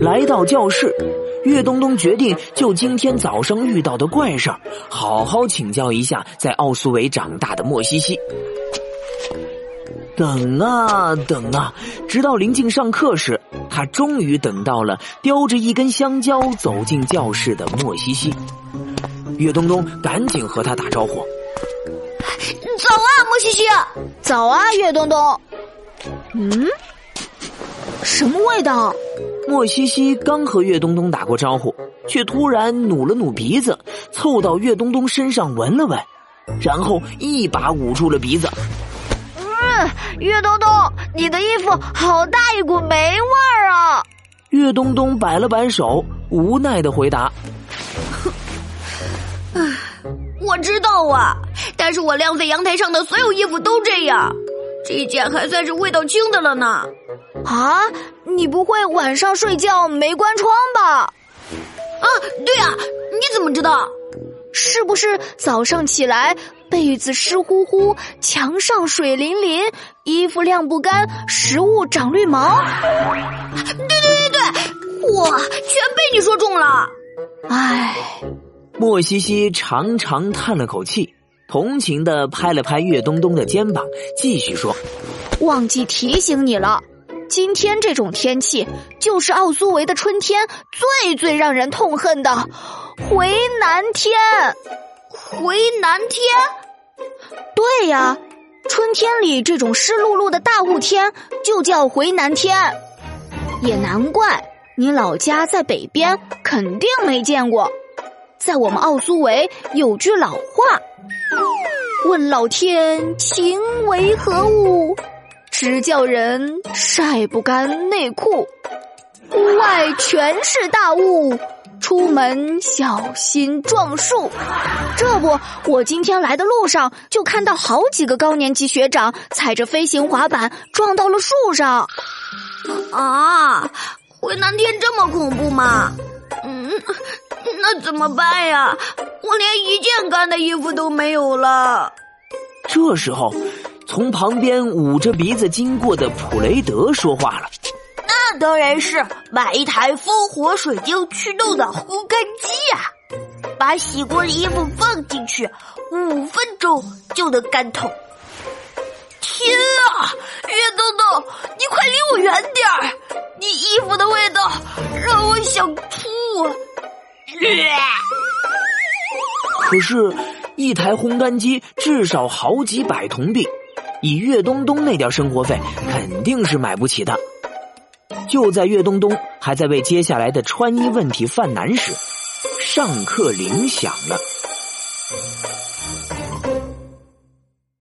来到教室，岳东东决定就今天早上遇到的怪事儿，好好请教一下在奥苏维长大的莫西西。等啊等啊，直到临近上课时，他终于等到了叼着一根香蕉走进教室的莫西西。岳东东赶紧和他打招呼：“早啊，莫西西！早啊，岳东东！嗯，什么味道？”莫西西刚和岳东东打过招呼，却突然努了努鼻子，凑到岳东东身上闻了闻，然后一把捂住了鼻子。嗯岳东东，你的衣服好大一股霉味儿啊！岳东东摆了摆手，无奈的回答：“ 我知道啊，但是我晾在阳台上的所有衣服都这样，这件还算是味道轻的了呢。啊，你不会晚上睡觉没关窗吧？啊，对啊，你怎么知道？是不是早上起来？”被子湿乎乎，墙上水淋淋，衣服晾不干，食物长绿毛。对对对对，哇，全被你说中了。唉，莫西西长长叹了口气，同情的拍了拍岳东东的肩膀，继续说：“忘记提醒你了，今天这种天气就是奥苏维的春天最最让人痛恨的回南天。”回南天，对呀，春天里这种湿漉漉的大雾天就叫回南天，也难怪你老家在北边，肯定没见过。在我们奥苏维有句老话：“问老天情为何物，直叫人晒不干内裤。屋外全是大雾。”出门小心撞树，这不，我今天来的路上就看到好几个高年级学长踩着飞行滑板撞到了树上。啊，回南天这么恐怖吗？嗯，那怎么办呀？我连一件干的衣服都没有了。这时候，从旁边捂着鼻子经过的普雷德说话了。那当然是买一台风火水晶驱动的烘干机呀！把洗过的衣服放进去，五分钟就能干透。天啊，岳豆豆，你快离我远点儿！你衣服的味道让我想吐。可是，一台烘干机至少好几百铜币，以岳东东那点生活费，肯定是买不起的。就在岳东东还在为接下来的穿衣问题犯难时，上课铃响了。